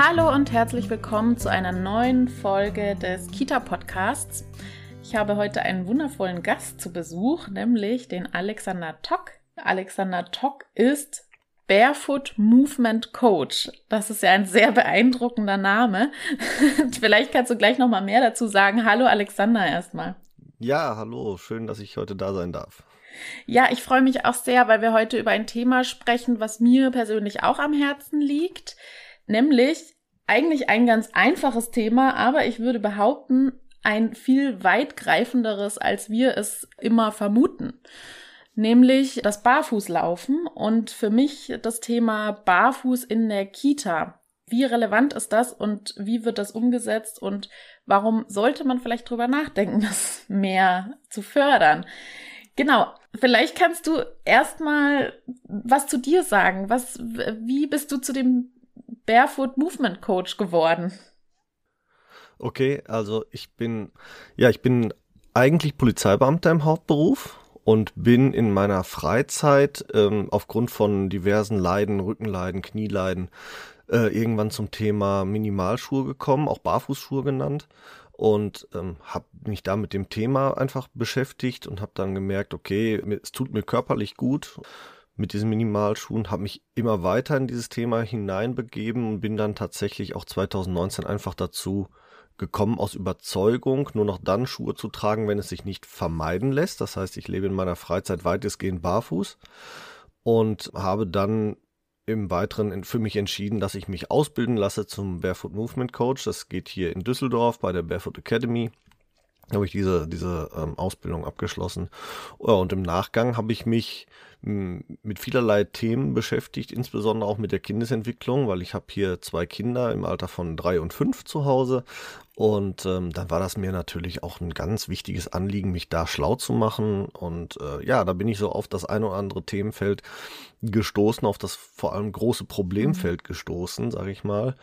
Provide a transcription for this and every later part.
Hallo und herzlich willkommen zu einer neuen Folge des Kita-Podcasts. Ich habe heute einen wundervollen Gast zu Besuch, nämlich den Alexander Tock. Alexander Tock ist Barefoot Movement Coach. Das ist ja ein sehr beeindruckender Name. Vielleicht kannst du gleich noch mal mehr dazu sagen. Hallo Alexander erstmal. Ja, hallo, schön, dass ich heute da sein darf. Ja, ich freue mich auch sehr, weil wir heute über ein Thema sprechen, was mir persönlich auch am Herzen liegt, nämlich eigentlich ein ganz einfaches Thema, aber ich würde behaupten, ein viel weitgreifenderes, als wir es immer vermuten nämlich das Barfußlaufen und für mich das Thema Barfuß in der Kita. Wie relevant ist das und wie wird das umgesetzt und warum sollte man vielleicht drüber nachdenken, das mehr zu fördern? Genau, vielleicht kannst du erstmal was zu dir sagen. Was, wie bist du zu dem Barefoot Movement Coach geworden? Okay, also ich bin, ja, ich bin eigentlich Polizeibeamter im Hauptberuf und bin in meiner Freizeit ähm, aufgrund von diversen Leiden, Rückenleiden, Knieleiden, äh, irgendwann zum Thema Minimalschuhe gekommen, auch Barfußschuhe genannt und ähm, habe mich da mit dem Thema einfach beschäftigt und habe dann gemerkt, okay, es tut mir körperlich gut mit diesen Minimalschuhen, habe mich immer weiter in dieses Thema hineinbegeben und bin dann tatsächlich auch 2019 einfach dazu gekommen aus Überzeugung, nur noch dann Schuhe zu tragen, wenn es sich nicht vermeiden lässt. Das heißt, ich lebe in meiner Freizeit weitestgehend barfuß und habe dann im Weiteren für mich entschieden, dass ich mich ausbilden lasse zum Barefoot Movement Coach. Das geht hier in Düsseldorf bei der Barefoot Academy. Habe ich diese, diese ähm, Ausbildung abgeschlossen. Und im Nachgang habe ich mich mit vielerlei Themen beschäftigt, insbesondere auch mit der Kindesentwicklung, weil ich habe hier zwei Kinder im Alter von drei und fünf zu Hause und ähm, dann war das mir natürlich auch ein ganz wichtiges Anliegen, mich da schlau zu machen. Und äh, ja, da bin ich so auf das eine oder andere Themenfeld gestoßen, auf das vor allem große Problemfeld gestoßen, sage ich mal,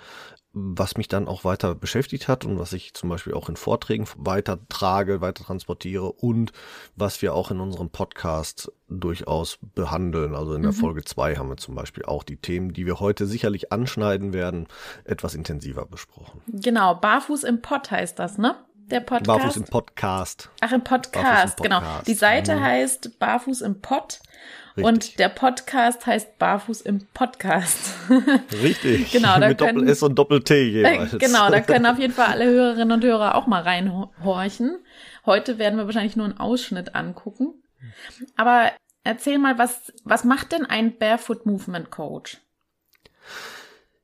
was mich dann auch weiter beschäftigt hat und was ich zum Beispiel auch in Vorträgen weiter trage, weiter transportiere und was wir auch in unserem Podcast durchaus behandeln. Also in der mhm. Folge zwei haben wir zum Beispiel auch die Themen, die wir heute sicherlich anschneiden werden, etwas intensiver besprochen. Genau, Barfuß im Pott heißt das, ne? Der Podcast. Barfuß im Podcast. Ach, im Podcast, im genau. Podcast. genau. Die Seite mhm. heißt Barfuß im Pott Richtig. Und der Podcast heißt Barfuß im Podcast. Richtig. genau, da Mit können, Doppel S und Doppel T jeweils. Äh, genau, da können auf jeden Fall alle Hörerinnen und Hörer auch mal reinhorchen. Heute werden wir wahrscheinlich nur einen Ausschnitt angucken. Aber erzähl mal, was, was macht denn ein Barefoot Movement Coach?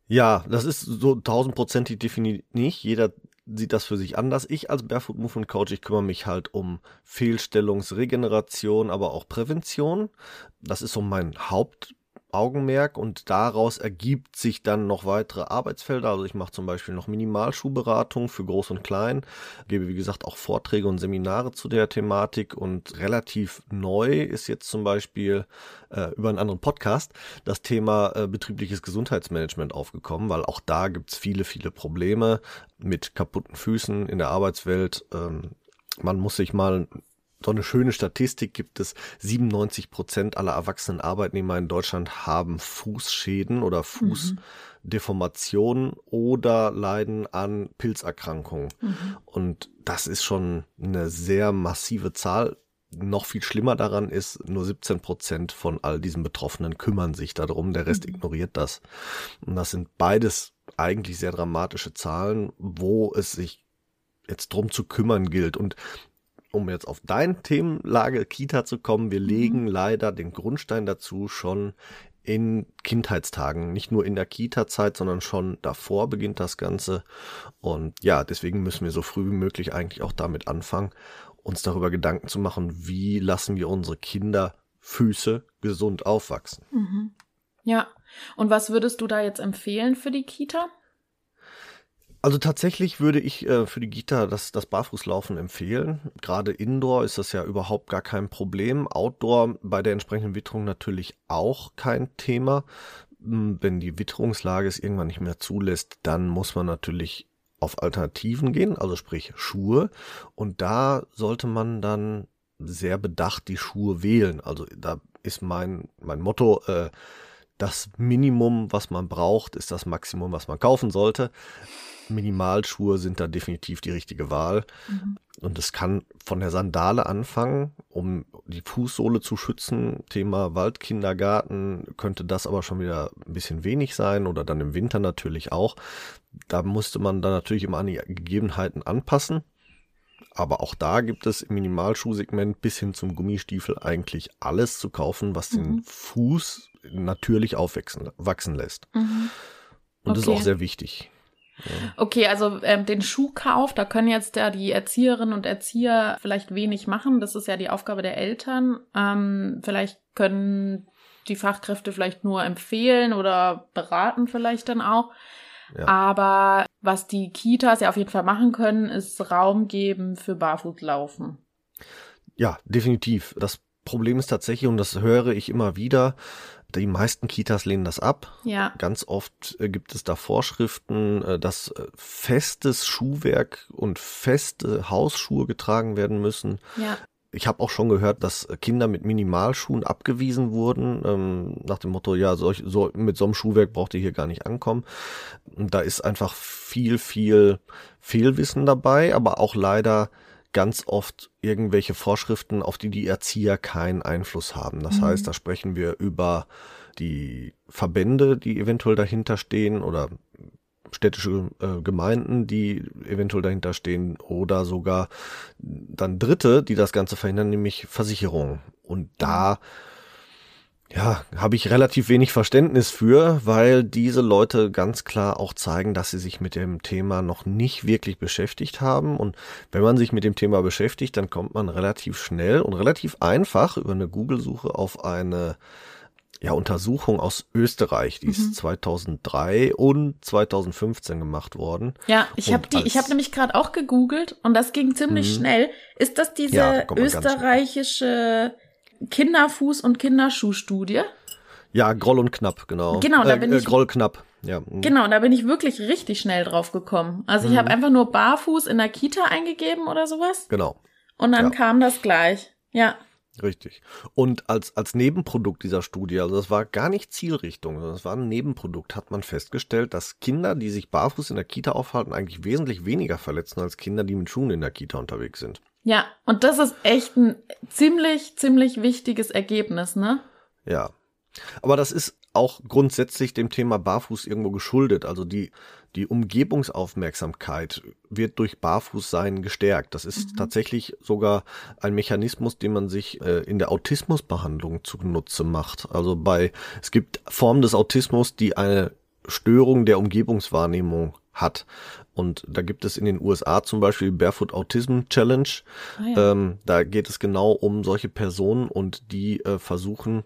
Ja, das ist so tausendprozentig definiert nicht. Jeder sieht das für sich anders. Ich als Barefoot Movement Coach, ich kümmere mich halt um Fehlstellungsregeneration, aber auch Prävention. Das ist so mein Haupt Augenmerk und daraus ergibt sich dann noch weitere Arbeitsfelder. Also ich mache zum Beispiel noch Minimalschuhberatung für Groß und Klein, gebe wie gesagt auch Vorträge und Seminare zu der Thematik und relativ neu ist jetzt zum Beispiel äh, über einen anderen Podcast das Thema äh, betriebliches Gesundheitsmanagement aufgekommen, weil auch da gibt's viele, viele Probleme mit kaputten Füßen in der Arbeitswelt. Ähm, man muss sich mal so eine schöne Statistik gibt es, 97 Prozent aller erwachsenen Arbeitnehmer in Deutschland haben Fußschäden oder Fußdeformationen mhm. oder leiden an Pilzerkrankungen. Mhm. Und das ist schon eine sehr massive Zahl. Noch viel schlimmer daran ist, nur 17 Prozent von all diesen Betroffenen kümmern sich darum, der Rest mhm. ignoriert das. Und das sind beides eigentlich sehr dramatische Zahlen, wo es sich jetzt drum zu kümmern gilt. Und um jetzt auf dein Themenlage Kita zu kommen, wir mhm. legen leider den Grundstein dazu schon in Kindheitstagen, nicht nur in der Kita-Zeit, sondern schon davor beginnt das Ganze. Und ja, deswegen müssen wir so früh wie möglich eigentlich auch damit anfangen, uns darüber Gedanken zu machen, wie lassen wir unsere Kinder Füße gesund aufwachsen. Mhm. Ja, und was würdest du da jetzt empfehlen für die Kita? Also tatsächlich würde ich äh, für die Gita das, das Barfußlaufen empfehlen. Gerade Indoor ist das ja überhaupt gar kein Problem. Outdoor bei der entsprechenden Witterung natürlich auch kein Thema. Hm, wenn die Witterungslage es irgendwann nicht mehr zulässt, dann muss man natürlich auf Alternativen gehen, also sprich Schuhe. Und da sollte man dann sehr bedacht die Schuhe wählen. Also da ist mein, mein Motto, äh, das Minimum, was man braucht, ist das Maximum, was man kaufen sollte. Minimalschuhe sind da definitiv die richtige Wahl. Mhm. Und es kann von der Sandale anfangen, um die Fußsohle zu schützen. Thema Waldkindergarten könnte das aber schon wieder ein bisschen wenig sein oder dann im Winter natürlich auch. Da musste man dann natürlich immer an die Gegebenheiten anpassen. Aber auch da gibt es im Minimalschuhsegment bis hin zum Gummistiefel eigentlich alles zu kaufen, was mhm. den Fuß natürlich aufwachsen wachsen lässt. Mhm. Und okay. das ist auch sehr wichtig. Okay, also ähm, den Schuhkauf, da können jetzt ja die Erzieherinnen und Erzieher vielleicht wenig machen. Das ist ja die Aufgabe der Eltern. Ähm, vielleicht können die Fachkräfte vielleicht nur empfehlen oder beraten vielleicht dann auch. Ja. Aber was die Kitas ja auf jeden Fall machen können, ist Raum geben für Barfußlaufen. Ja, definitiv. Das Problem ist tatsächlich, und das höre ich immer wieder, die meisten Kitas lehnen das ab. Ja. Ganz oft äh, gibt es da Vorschriften, äh, dass äh, festes Schuhwerk und feste Hausschuhe getragen werden müssen. Ja. Ich habe auch schon gehört, dass Kinder mit Minimalschuhen abgewiesen wurden, ähm, nach dem Motto, ja, solch, so, mit so einem Schuhwerk braucht ihr hier gar nicht ankommen. Und da ist einfach viel, viel Fehlwissen dabei, aber auch leider ganz oft irgendwelche Vorschriften, auf die die Erzieher keinen Einfluss haben. Das mhm. heißt, da sprechen wir über die Verbände, die eventuell dahinter stehen oder städtische äh, Gemeinden, die eventuell dahinter stehen oder sogar dann Dritte, die das Ganze verhindern, nämlich Versicherungen. Und da ja, habe ich relativ wenig Verständnis für, weil diese Leute ganz klar auch zeigen, dass sie sich mit dem Thema noch nicht wirklich beschäftigt haben. Und wenn man sich mit dem Thema beschäftigt, dann kommt man relativ schnell und relativ einfach über eine Google-Suche auf eine ja, Untersuchung aus Österreich, die mhm. ist 2003 und 2015 gemacht worden. Ja, ich habe die, ich habe nämlich gerade auch gegoogelt und das ging ziemlich mhm. schnell. Ist das diese ja, da österreichische Kinderfuß- und Kinderschuhstudie. Ja, Groll und Knapp, genau. Genau, da äh, bin äh, ich. Groll Knapp, ja. Genau, da bin ich wirklich richtig schnell drauf gekommen. Also ich mhm. habe einfach nur Barfuß in der Kita eingegeben oder sowas. Genau. Und dann ja. kam das gleich. Ja. Richtig. Und als, als Nebenprodukt dieser Studie, also das war gar nicht Zielrichtung, sondern das war ein Nebenprodukt, hat man festgestellt, dass Kinder, die sich barfuß in der Kita aufhalten, eigentlich wesentlich weniger verletzen als Kinder, die mit Schuhen in der Kita unterwegs sind. Ja, und das ist echt ein ziemlich, ziemlich wichtiges Ergebnis, ne? Ja. Aber das ist auch grundsätzlich dem Thema Barfuß irgendwo geschuldet. Also die, die Umgebungsaufmerksamkeit wird durch Barfußsein gestärkt. Das ist mhm. tatsächlich sogar ein Mechanismus, den man sich äh, in der Autismusbehandlung zunutze macht. Also bei, es gibt Formen des Autismus, die eine Störung der Umgebungswahrnehmung hat. Und da gibt es in den USA zum Beispiel Barefoot Autism Challenge. Ah, ja. ähm, da geht es genau um solche Personen und die äh, versuchen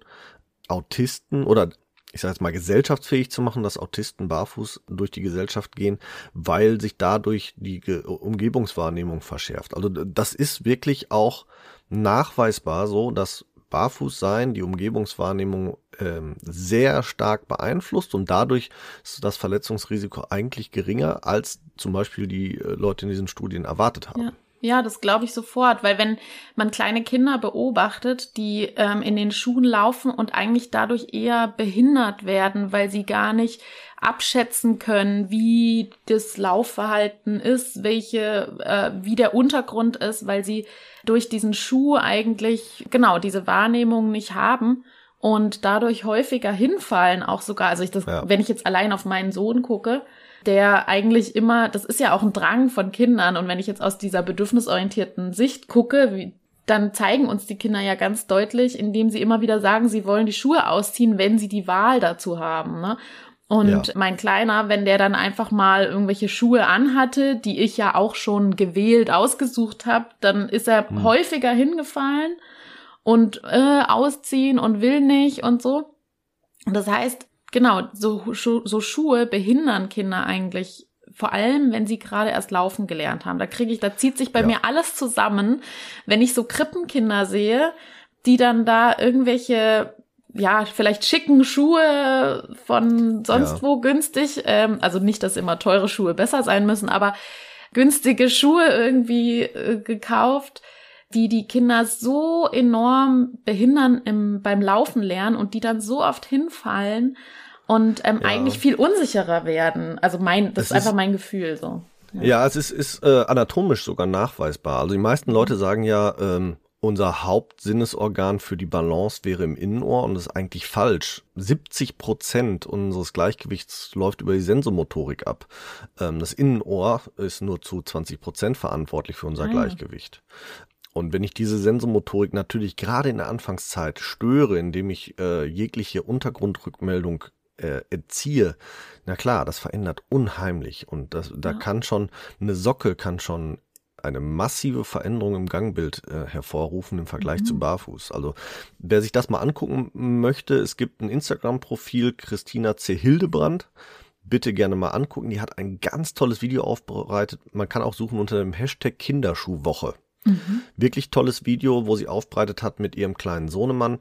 Autisten oder ich sage jetzt mal gesellschaftsfähig zu machen, dass Autisten barfuß durch die Gesellschaft gehen, weil sich dadurch die Ge Umgebungswahrnehmung verschärft. Also das ist wirklich auch nachweisbar so, dass barfuß sein die Umgebungswahrnehmung ähm, sehr stark beeinflusst und dadurch ist das Verletzungsrisiko eigentlich geringer, als zum Beispiel die äh, Leute in diesen Studien erwartet haben. Ja. Ja, das glaube ich sofort, weil wenn man kleine Kinder beobachtet, die ähm, in den Schuhen laufen und eigentlich dadurch eher behindert werden, weil sie gar nicht abschätzen können, wie das Laufverhalten ist, welche, äh, wie der Untergrund ist, weil sie durch diesen Schuh eigentlich genau diese Wahrnehmung nicht haben und dadurch häufiger hinfallen, auch sogar. Also ich das, ja. wenn ich jetzt allein auf meinen Sohn gucke, der eigentlich immer, das ist ja auch ein Drang von Kindern. Und wenn ich jetzt aus dieser bedürfnisorientierten Sicht gucke, wie, dann zeigen uns die Kinder ja ganz deutlich, indem sie immer wieder sagen, sie wollen die Schuhe ausziehen, wenn sie die Wahl dazu haben. Ne? Und ja. mein Kleiner, wenn der dann einfach mal irgendwelche Schuhe anhatte, die ich ja auch schon gewählt, ausgesucht habe, dann ist er hm. häufiger hingefallen und äh, ausziehen und will nicht und so. Das heißt, genau, so, so Schuhe behindern Kinder eigentlich vor allem, wenn sie gerade erst laufen gelernt haben. Da kriege ich, da zieht sich bei Ja. mir alles zusammen, wenn ich so Krippenkinder sehe, die dann da irgendwelche ja, vielleicht schicken Schuhe von sonst Ja. wo günstig, ähm, also nicht, dass immer teure Schuhe besser sein müssen, aber günstige Schuhe irgendwie äh, gekauft, die die Kinder so enorm behindern im, beim Laufen lernen und die dann so oft hinfallen und ähm, Ja. eigentlich viel unsicherer werden. Also mein, das Es ist einfach mein Gefühl so. Ja, es ist, ist äh, anatomisch sogar nachweisbar. Also die meisten Leute sagen ja, ähm, unser Hauptsinnesorgan für die Balance wäre im Innenohr und das ist eigentlich falsch. 70 Prozent unseres Gleichgewichts läuft über die Sensomotorik ab. Ähm, das Innenohr ist nur zu 20 Prozent verantwortlich für unser Ah. Gleichgewicht. Und wenn ich diese Sensomotorik natürlich gerade in der Anfangszeit störe, indem ich äh, jegliche Untergrundrückmeldung äh, entziehe, na klar, das verändert unheimlich. Und das, da Ja. kann schon, eine Socke kann schon eine massive Veränderung im Gangbild äh, hervorrufen im Vergleich Mhm. zu Barfuß. Also wer sich das mal angucken möchte, es gibt ein Instagram-Profil Christina C. Hildebrand. Bitte gerne mal angucken. Die hat ein ganz tolles Video aufbereitet. Man kann auch suchen unter dem Hashtag Kinderschuhwoche. Mhm. Wirklich tolles Video, wo sie aufbereitet hat mit ihrem kleinen Sohnemann.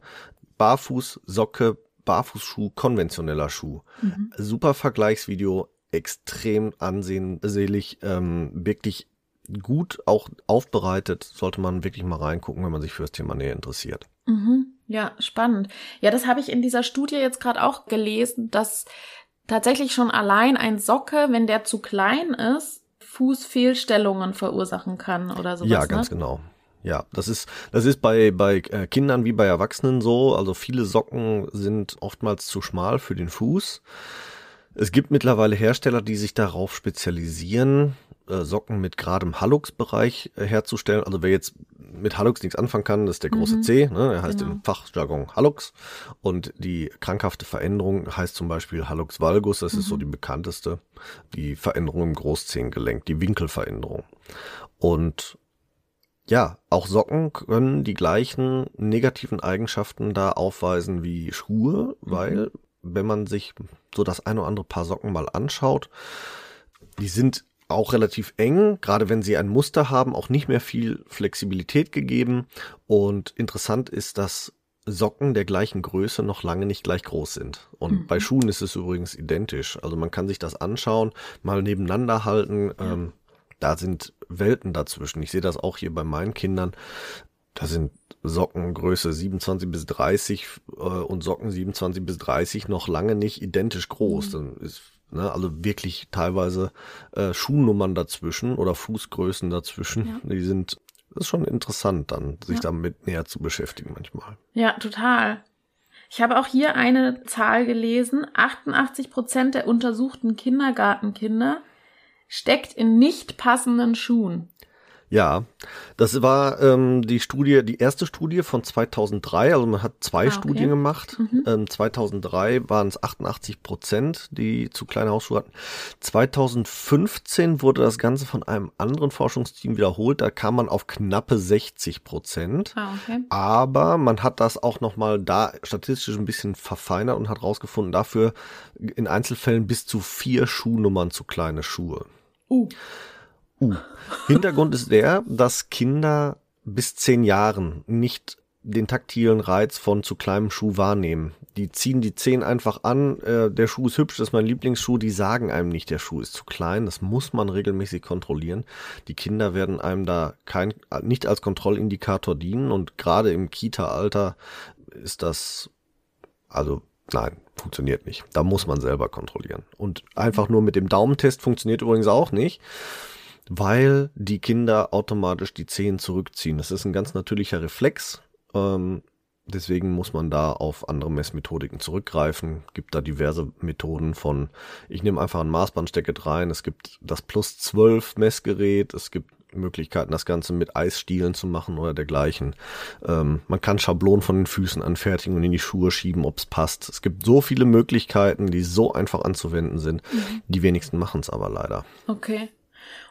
Barfuß, Socke, Barfußschuh, konventioneller Schuh. Mhm. Super Vergleichsvideo, extrem ansehenselig, ähm, wirklich gut auch aufbereitet. Sollte man wirklich mal reingucken, wenn man sich für das Thema näher interessiert. Mhm. Ja, spannend. Ja, das habe ich in dieser Studie jetzt gerade auch gelesen, dass tatsächlich schon allein ein Socke, wenn der zu klein ist, Fußfehlstellungen verursachen kann oder sowas. ja, ganz ne? genau. Ja, das ist, das ist bei, bei äh, Kindern wie bei Erwachsenen so. Also viele Socken sind oftmals zu schmal für den Fuß. Es gibt mittlerweile Hersteller, die sich darauf spezialisieren, äh, Socken mit geradem Hallux-Bereich äh, herzustellen. Also wer jetzt mit Hallux nichts anfangen kann, das ist der große Mhm. C, ne? er heißt Genau. im Fachjargon Hallux. Und die krankhafte Veränderung heißt zum Beispiel Hallux valgus, das ist so Mhm. die bekannteste. Die Veränderung im Großzehengelenk, die Winkelveränderung. Und ja, auch Socken können die gleichen negativen Eigenschaften da aufweisen wie Schuhe, weil wenn man sich so das ein oder andere Paar Socken mal anschaut, die sind auch relativ eng, gerade wenn sie ein Muster haben, auch nicht mehr viel Flexibilität gegeben. Und interessant ist, dass Socken der gleichen Größe noch lange nicht gleich groß sind. Und Mhm. bei Schuhen ist es übrigens identisch. Also man kann sich das anschauen, mal nebeneinander halten. Ähm, da sind Welten dazwischen. Ich sehe das auch hier bei meinen Kindern. Da sind Socken Größe 27 bis 30 äh, und Socken 27 bis 30 noch lange nicht identisch groß. Dann ist ne, also wirklich teilweise äh, Schuhnummern dazwischen oder Fußgrößen dazwischen. Die sind das ist schon interessant, dann sich Ja. damit näher zu beschäftigen manchmal. Ja, total. Ich habe auch hier eine Zahl gelesen. 88 Prozent der untersuchten Kindergartenkinder steckt in nicht passenden Schuhen. Ja, das war ähm, die Studie, die erste Studie von 2003. Also man hat zwei Ah, okay. Studien gemacht. Mhm. Ähm, 2003 waren es 88 Prozent, die zu kleine Hausschuhe hatten. 2015 wurde das Ganze von einem anderen Forschungsteam wiederholt. Da kam man auf knappe 60 Prozent. Ah, okay. Aber man hat das auch nochmal da statistisch ein bisschen verfeinert und hat rausgefunden, dafür in Einzelfällen bis zu vier Schuhnummern zu kleine Schuhe. Uh. Uh. Hintergrund ist der, dass Kinder bis zehn Jahren nicht den taktilen Reiz von zu kleinem Schuh wahrnehmen. Die ziehen die Zehen einfach an, äh, der Schuh ist hübsch, das ist mein Lieblingsschuh, die sagen einem nicht, der Schuh ist zu klein, das muss man regelmäßig kontrollieren. Die Kinder werden einem da kein, nicht als Kontrollindikator dienen und gerade im Kita-Alter ist das, also nein, funktioniert nicht. Da muss man selber kontrollieren. Und einfach nur mit dem Daumentest funktioniert übrigens auch nicht weil die Kinder automatisch die Zehen zurückziehen. Das ist ein ganz natürlicher Reflex. Ähm, deswegen muss man da auf andere Messmethodiken zurückgreifen. Gibt da diverse Methoden von, ich nehme einfach ein Maßbandstecket rein. Es gibt das Plus 12 Messgerät. Es gibt Möglichkeiten, das Ganze mit Eisstielen zu machen oder dergleichen. Ähm, man kann Schablonen von den Füßen anfertigen und in die Schuhe schieben, ob es passt. Es gibt so viele Möglichkeiten, die so einfach anzuwenden sind. Die wenigsten machen es aber leider. Okay.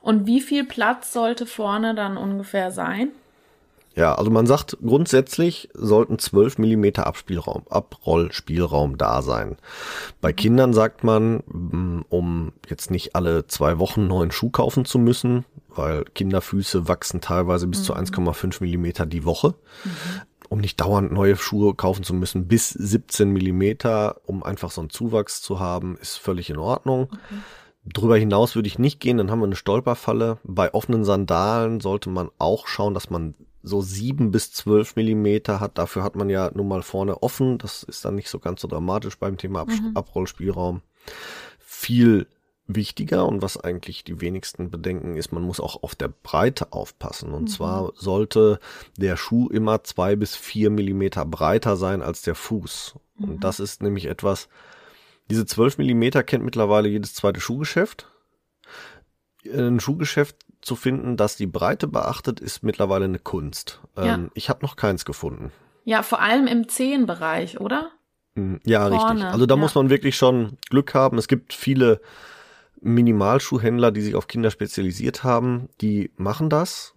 Und wie viel Platz sollte vorne dann ungefähr sein? Ja, also man sagt, grundsätzlich sollten 12 Millimeter Abspielraum, Abrollspielraum da sein. Bei Kindern sagt man, mm, um jetzt nicht alle zwei Wochen einen neuen Schuh kaufen zu müssen, weil Kinderfüße wachsen teilweise bis mhm. zu 1,5 Millimeter die Woche. Mhm. Um nicht dauernd neue Schuhe kaufen zu müssen, bis 17 Millimeter, um einfach so einen Zuwachs zu haben, ist völlig in Ordnung. Okay. Drüber hinaus würde ich nicht gehen, dann haben wir eine Stolperfalle. Bei offenen Sandalen sollte man auch schauen, dass man so sieben bis zwölf Millimeter hat. Dafür hat man ja nun mal vorne offen. Das ist dann nicht so ganz so dramatisch beim Thema Ab mhm. Abrollspielraum. Viel wichtiger und was eigentlich die wenigsten bedenken ist, man muss auch auf der Breite aufpassen. Und mhm. zwar sollte der Schuh immer zwei bis vier Millimeter breiter sein als der Fuß. Mhm. Und das ist nämlich etwas, diese zwölf Millimeter kennt mittlerweile jedes zweite Schuhgeschäft. Ein Schuhgeschäft zu finden, das die Breite beachtet, ist mittlerweile eine Kunst. Ja. Ähm, ich habe noch keins gefunden. Ja, vor allem im Zehenbereich, oder? Hm, ja, Vorne. richtig. Also da ja. muss man wirklich schon Glück haben. Es gibt viele Minimalschuhhändler, die sich auf Kinder spezialisiert haben, die machen das.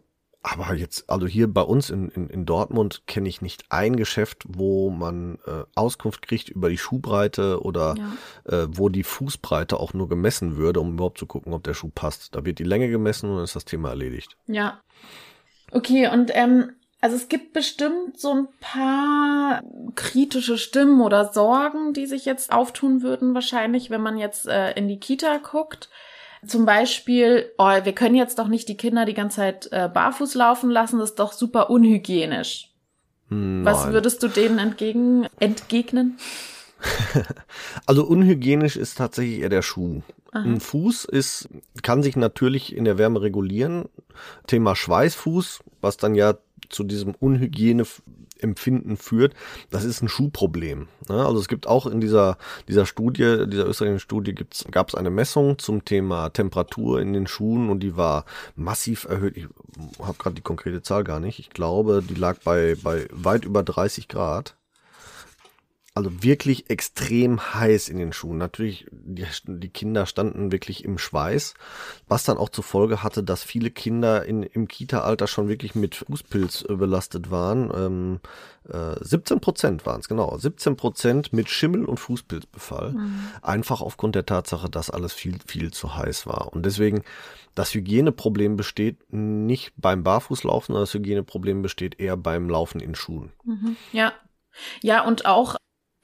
Aber jetzt, also hier bei uns in, in, in Dortmund kenne ich nicht ein Geschäft, wo man äh, Auskunft kriegt über die Schuhbreite oder ja. äh, wo die Fußbreite auch nur gemessen würde, um überhaupt zu gucken, ob der Schuh passt. Da wird die Länge gemessen und dann ist das Thema erledigt. Ja. Okay, und ähm, also es gibt bestimmt so ein paar kritische Stimmen oder Sorgen, die sich jetzt auftun würden, wahrscheinlich, wenn man jetzt äh, in die Kita guckt. Zum Beispiel, oh, wir können jetzt doch nicht die Kinder die ganze Zeit äh, barfuß laufen lassen, das ist doch super unhygienisch. Nein. Was würdest du denen entgegen, entgegnen? also unhygienisch ist tatsächlich eher der Schuh. Aha. Ein Fuß ist, kann sich natürlich in der Wärme regulieren. Thema Schweißfuß, was dann ja zu diesem Unhygieneempfinden führt, das ist ein Schuhproblem. Ne? Also es gibt auch in dieser, dieser Studie, dieser österreichischen Studie gab es eine Messung zum Thema Temperatur in den Schuhen und die war massiv erhöht. Ich habe gerade die konkrete Zahl gar nicht. Ich glaube, die lag bei, bei weit über 30 Grad also wirklich extrem heiß in den Schuhen. Natürlich, die, die, Kinder standen wirklich im Schweiß, was dann auch zur Folge hatte, dass viele Kinder in, im Kita-Alter schon wirklich mit Fußpilz belastet waren. Ähm, äh, 17 Prozent waren es, genau. 17 Prozent mit Schimmel und Fußpilzbefall. Mhm. Einfach aufgrund der Tatsache, dass alles viel, viel zu heiß war. Und deswegen, das Hygieneproblem besteht nicht beim Barfußlaufen, sondern das Hygieneproblem besteht eher beim Laufen in Schuhen. Mhm. Ja. Ja, und auch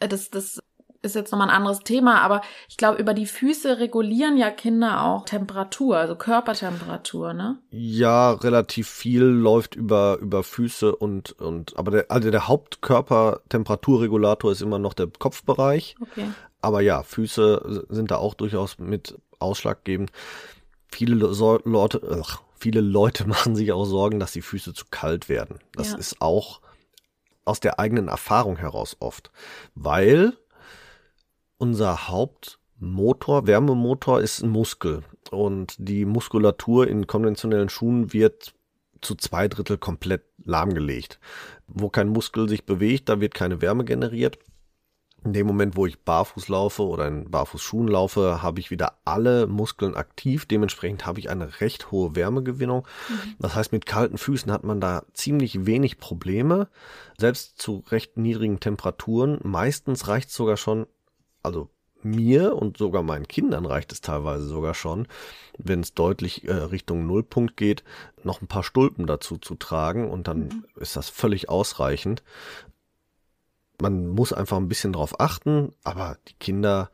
das, das ist jetzt nochmal ein anderes Thema, aber ich glaube, über die Füße regulieren ja Kinder auch Temperatur, also Körpertemperatur, ne? Ja, relativ viel läuft über, über Füße und, und, aber der, also der Hauptkörpertemperaturregulator ist immer noch der Kopfbereich. Okay. Aber ja, Füße sind da auch durchaus mit ausschlaggebend. Viele Leute, ach, viele Leute machen sich auch Sorgen, dass die Füße zu kalt werden. Das ja. ist auch aus der eigenen Erfahrung heraus oft, weil unser Hauptmotor, Wärmemotor ist ein Muskel und die Muskulatur in konventionellen Schuhen wird zu zwei Drittel komplett lahmgelegt. Wo kein Muskel sich bewegt, da wird keine Wärme generiert. In dem Moment, wo ich barfuß laufe oder in Barfußschuhen laufe, habe ich wieder alle Muskeln aktiv. Dementsprechend habe ich eine recht hohe Wärmegewinnung. Mhm. Das heißt, mit kalten Füßen hat man da ziemlich wenig Probleme. Selbst zu recht niedrigen Temperaturen. Meistens reicht es sogar schon, also mir und sogar meinen Kindern reicht es teilweise sogar schon, wenn es deutlich äh, Richtung Nullpunkt geht, noch ein paar Stulpen dazu zu tragen und dann mhm. ist das völlig ausreichend man muss einfach ein bisschen drauf achten, aber die Kinder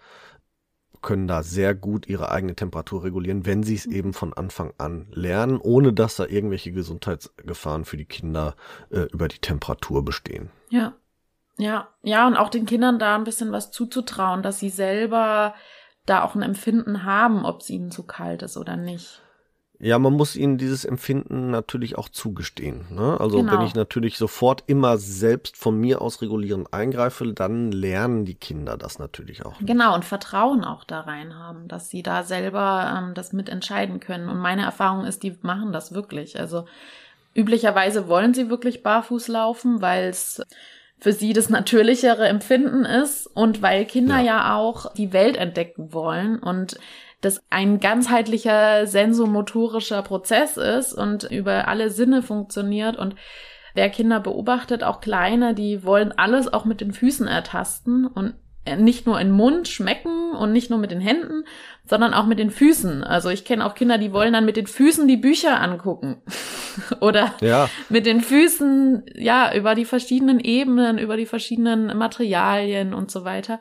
können da sehr gut ihre eigene Temperatur regulieren, wenn sie es mhm. eben von Anfang an lernen, ohne dass da irgendwelche Gesundheitsgefahren für die Kinder äh, über die Temperatur bestehen. Ja. Ja, ja, und auch den Kindern da ein bisschen was zuzutrauen, dass sie selber da auch ein Empfinden haben, ob es ihnen zu kalt ist oder nicht. Ja, man muss ihnen dieses Empfinden natürlich auch zugestehen. Ne? Also genau. wenn ich natürlich sofort immer selbst von mir aus regulierend eingreife, dann lernen die Kinder das natürlich auch. Genau, und Vertrauen auch da rein haben, dass sie da selber ähm, das mitentscheiden können. Und meine Erfahrung ist, die machen das wirklich. Also üblicherweise wollen sie wirklich barfuß laufen, weil es für sie das natürlichere Empfinden ist und weil Kinder ja. ja auch die Welt entdecken wollen und das ein ganzheitlicher sensomotorischer Prozess ist und über alle Sinne funktioniert und wer Kinder beobachtet, auch kleine, die wollen alles auch mit den Füßen ertasten und nicht nur in Mund schmecken und nicht nur mit den Händen, sondern auch mit den Füßen. Also ich kenne auch Kinder, die wollen dann mit den Füßen die Bücher angucken. Oder ja. mit den Füßen, ja, über die verschiedenen Ebenen, über die verschiedenen Materialien und so weiter.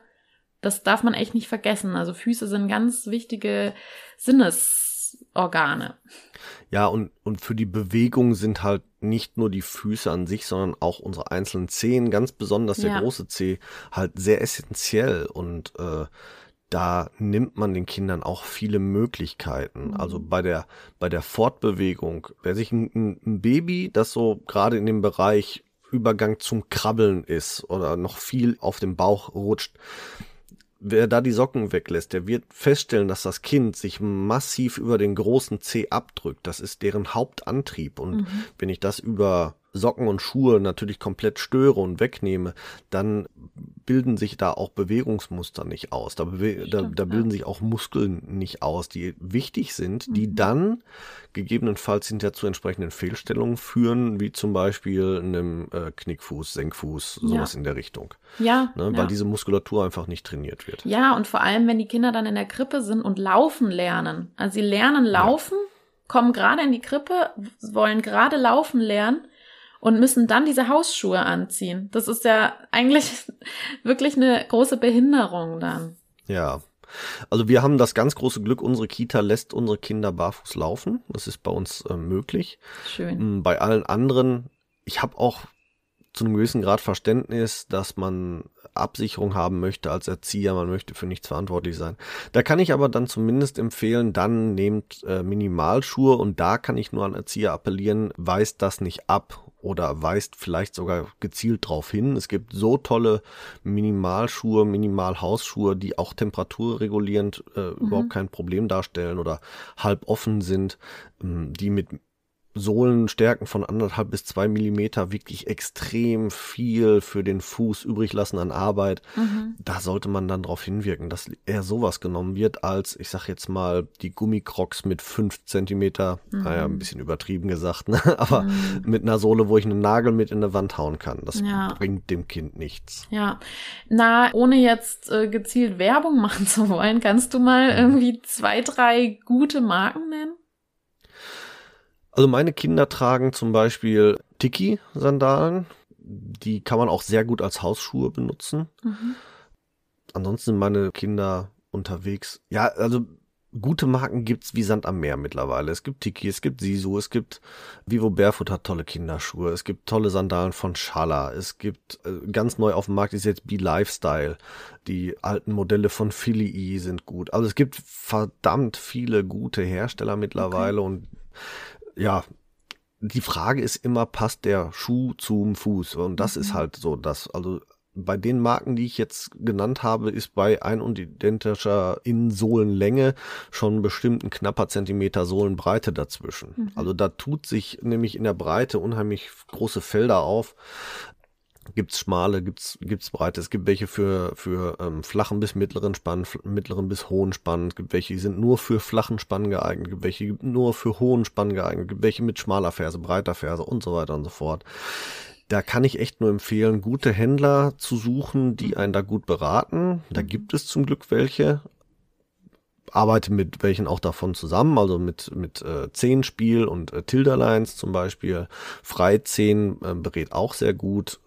Das darf man echt nicht vergessen. Also Füße sind ganz wichtige Sinnesorgane. Ja, und, und für die Bewegung sind halt nicht nur die Füße an sich, sondern auch unsere einzelnen Zehen, ganz besonders der ja. große Zeh, halt sehr essentiell und äh, da nimmt man den Kindern auch viele Möglichkeiten. Mhm. Also bei der, bei der Fortbewegung, wer sich ein, ein Baby, das so gerade in dem Bereich Übergang zum Krabbeln ist oder noch viel auf dem Bauch rutscht, wer da die Socken weglässt, der wird feststellen, dass das Kind sich massiv über den großen C abdrückt. Das ist deren Hauptantrieb. Und mhm. wenn ich das über Socken und Schuhe natürlich komplett störe und wegnehme, dann bilden sich da auch Bewegungsmuster nicht aus. Da, da, da bilden ja. sich auch Muskeln nicht aus, die wichtig sind, die mhm. dann gegebenenfalls hinterher zu entsprechenden Fehlstellungen führen, wie zum Beispiel einem äh, Knickfuß, Senkfuß, sowas ja. in der Richtung. Ja, ne, Weil ja. diese Muskulatur einfach nicht trainiert wird. Ja, und vor allem, wenn die Kinder dann in der Krippe sind und laufen lernen. Also sie lernen laufen, kommen gerade in die Krippe, wollen gerade laufen lernen und müssen dann diese Hausschuhe anziehen. Das ist ja eigentlich wirklich eine große Behinderung dann. Ja. Also wir haben das ganz große Glück, unsere Kita lässt unsere Kinder barfuß laufen. Das ist bei uns äh, möglich. Schön. Mm, bei allen anderen, ich habe auch zu einem gewissen Grad Verständnis, dass man Absicherung haben möchte als Erzieher, man möchte für nichts verantwortlich sein. Da kann ich aber dann zumindest empfehlen, dann nehmt äh, Minimalschuhe und da kann ich nur an Erzieher appellieren, weist das nicht ab oder weist vielleicht sogar gezielt darauf hin. Es gibt so tolle Minimalschuhe, Minimalhausschuhe, die auch temperaturregulierend äh, mhm. überhaupt kein Problem darstellen oder halb offen sind, ähm, die mit Sohlenstärken von anderthalb bis zwei Millimeter wirklich extrem viel für den Fuß übrig lassen an Arbeit. Mhm. Da sollte man dann darauf hinwirken, dass eher sowas genommen wird, als ich sag jetzt mal die Gummikrocs mit fünf Zentimeter, mhm. naja, ein bisschen übertrieben gesagt, ne? aber mhm. mit einer Sohle, wo ich einen Nagel mit in eine Wand hauen kann. Das ja. bringt dem Kind nichts. Ja, na, ohne jetzt äh, gezielt Werbung machen zu wollen, kannst du mal mhm. irgendwie zwei, drei gute Marken nennen? Also meine Kinder tragen zum Beispiel Tiki-Sandalen. Die kann man auch sehr gut als Hausschuhe benutzen. Mhm. Ansonsten sind meine Kinder unterwegs. Ja, also gute Marken gibt's wie Sand am Meer mittlerweile. Es gibt Tiki, es gibt Sisu, es gibt Vivo Barefoot hat tolle Kinderschuhe, es gibt tolle Sandalen von Schala, es gibt äh, ganz neu auf dem Markt ist jetzt Be Lifestyle. Die alten Modelle von Philly E sind gut. Also es gibt verdammt viele gute Hersteller mittlerweile okay. und ja, die Frage ist immer, passt der Schuh zum Fuß? Und das mhm. ist halt so, dass, also bei den Marken, die ich jetzt genannt habe, ist bei ein und identischer Innensohlenlänge schon bestimmt ein knapper Zentimeter Sohlenbreite dazwischen. Mhm. Also da tut sich nämlich in der Breite unheimlich große Felder auf gibt's schmale, gibt's gibt's breite. Es gibt welche für für ähm, flachen bis mittleren Spann, mittleren bis hohen Spann. Es gibt welche, die sind nur für flachen Spann geeignet. Gibt welche, die nur für hohen Spann geeignet. Gibt welche mit schmaler Ferse, breiter Ferse und so weiter und so fort. Da kann ich echt nur empfehlen, gute Händler zu suchen, die einen da gut beraten. Da gibt es zum Glück welche. Arbeite mit welchen auch davon zusammen, also mit, mit äh, Zehenspiel und äh, Tilderlines zum Beispiel. Freizehen äh, berät auch sehr gut